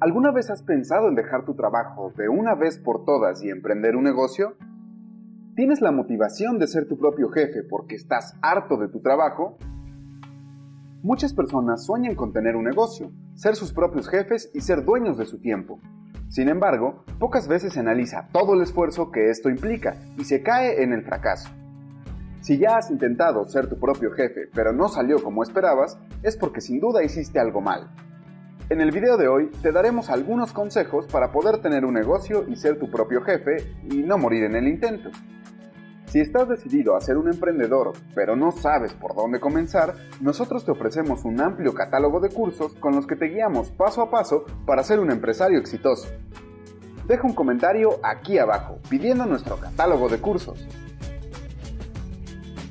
¿Alguna vez has pensado en dejar tu trabajo de una vez por todas y emprender un negocio? ¿Tienes la motivación de ser tu propio jefe porque estás harto de tu trabajo? Muchas personas sueñan con tener un negocio, ser sus propios jefes y ser dueños de su tiempo. Sin embargo, pocas veces se analiza todo el esfuerzo que esto implica y se cae en el fracaso. Si ya has intentado ser tu propio jefe pero no salió como esperabas, es porque sin duda hiciste algo mal. En el video de hoy te daremos algunos consejos para poder tener un negocio y ser tu propio jefe y no morir en el intento. Si estás decidido a ser un emprendedor, pero no sabes por dónde comenzar, nosotros te ofrecemos un amplio catálogo de cursos con los que te guiamos paso a paso para ser un empresario exitoso. Deja un comentario aquí abajo pidiendo nuestro catálogo de cursos.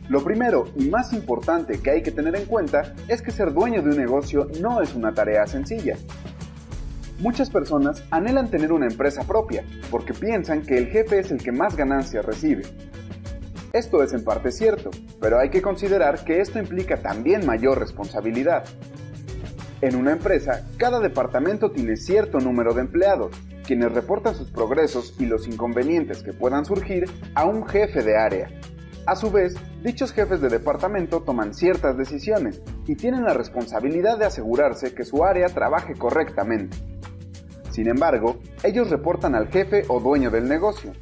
Lo primero y más importante que hay que tener en cuenta es que ser dueño de un negocio no es una tarea sencilla. Muchas personas anhelan tener una empresa propia porque piensan que el jefe es el que más ganancias recibe, esto es en parte cierto, pero hay que considerar que esto implica también mayor responsabilidad. En una empresa, cada departamento tiene cierto número de empleados, quienes reportan sus progresos y los inconvenientes que puedan surgir a un jefe de área. A su vez, dichos jefes de departamento toman ciertas decisiones y tienen la responsabilidad de asegurarse que su área trabaje correctamente. Sin embargo, ellos reportan al jefe o dueño del negocio,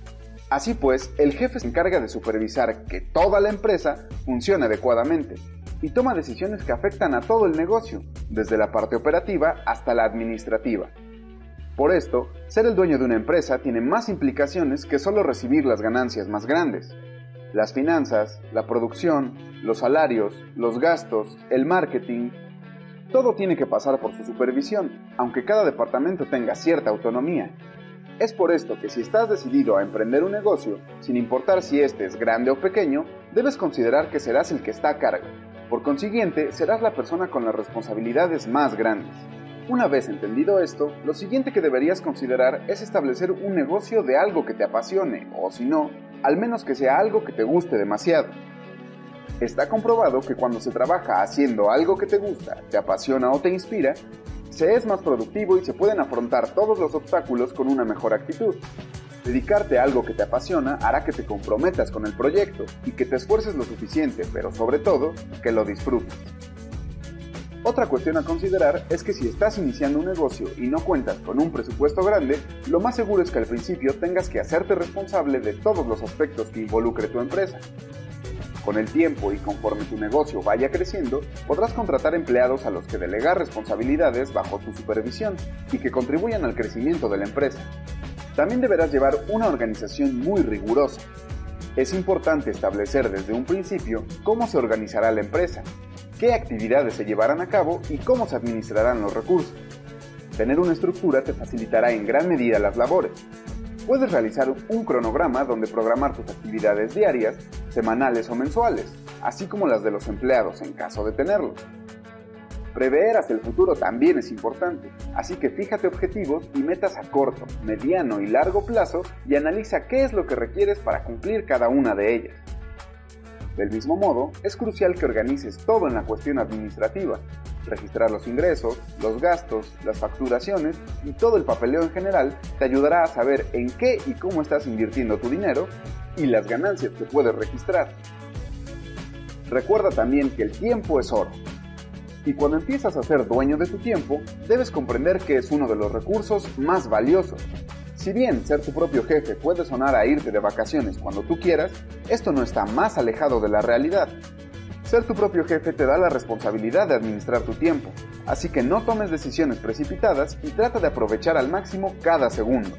Así pues, el jefe se encarga de supervisar que toda la empresa funcione adecuadamente y toma decisiones que afectan a todo el negocio, desde la parte operativa hasta la administrativa. Por esto, ser el dueño de una empresa tiene más implicaciones que solo recibir las ganancias más grandes. Las finanzas, la producción, los salarios, los gastos, el marketing, todo tiene que pasar por su supervisión, aunque cada departamento tenga cierta autonomía, es por esto que si estás decidido a emprender un negocio, sin importar si este es grande o pequeño, debes considerar que serás el que está a cargo. Por consiguiente, serás la persona con las responsabilidades más grandes. Una vez entendido esto, lo siguiente que deberías considerar es establecer un negocio de algo que te apasione, o si no, al menos que sea algo que te guste demasiado. Está comprobado que cuando se trabaja haciendo algo que te gusta, te apasiona o te inspira, se es más productivo y se pueden afrontar todos los obstáculos con una mejor actitud. Dedicarte a algo que te apasiona hará que te comprometas con el proyecto y que te esfuerces lo suficiente, pero sobre todo, que lo disfrutes. Otra cuestión a considerar es que si estás iniciando un negocio y no cuentas con un presupuesto grande, lo más seguro es que al principio tengas que hacerte responsable de todos los aspectos que involucre tu empresa. Con el tiempo y conforme tu negocio vaya creciendo, podrás contratar empleados a los que delegar responsabilidades bajo tu supervisión y que contribuyan al crecimiento de la empresa. También deberás llevar una organización muy rigurosa. Es importante establecer desde un principio cómo se organizará la empresa, qué actividades se llevarán a cabo y cómo se administrarán los recursos. Tener una estructura te facilitará en gran medida las labores, Puedes realizar un cronograma donde programar tus actividades diarias, semanales o mensuales, así como las de los empleados en caso de tenerlos. Prever hacia el futuro también es importante, así que fíjate objetivos y metas a corto, mediano y largo plazo y analiza qué es lo que requieres para cumplir cada una de ellas. Del mismo modo, es crucial que organices todo en la cuestión administrativa, registrar los ingresos, los gastos, las facturaciones y todo el papeleo en general te ayudará a saber en qué y cómo estás invirtiendo tu dinero y las ganancias que puedes registrar. Recuerda también que el tiempo es oro. Y cuando empiezas a ser dueño de tu tiempo, debes comprender que es uno de los recursos más valiosos si bien ser tu propio jefe puede sonar a irte de vacaciones cuando tú quieras, esto no está más alejado de la realidad. Ser tu propio jefe te da la responsabilidad de administrar tu tiempo, así que no tomes decisiones precipitadas y trata de aprovechar al máximo cada segundo.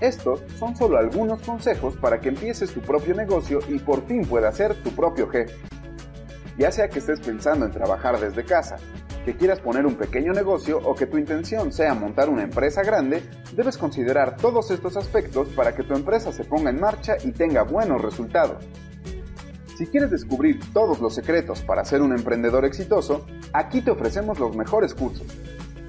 Estos son solo algunos consejos para que empieces tu propio negocio y por fin puedas ser tu propio jefe. Ya sea que estés pensando en trabajar desde casa, que quieras poner un pequeño negocio o que tu intención sea montar una empresa grande, debes considerar todos estos aspectos para que tu empresa se ponga en marcha y tenga buenos resultados. Si quieres descubrir todos los secretos para ser un emprendedor exitoso, aquí te ofrecemos los mejores cursos.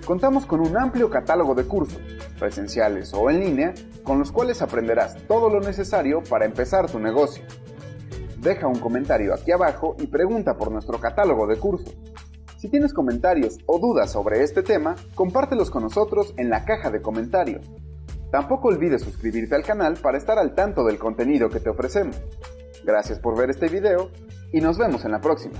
Contamos con un amplio catálogo de cursos, presenciales o en línea, con los cuales aprenderás todo lo necesario para empezar tu negocio. Deja un comentario aquí abajo y pregunta por nuestro catálogo de cursos. Si tienes comentarios o dudas sobre este tema, compártelos con nosotros en la caja de comentarios. Tampoco olvides suscribirte al canal para estar al tanto del contenido que te ofrecemos. Gracias por ver este video y nos vemos en la próxima.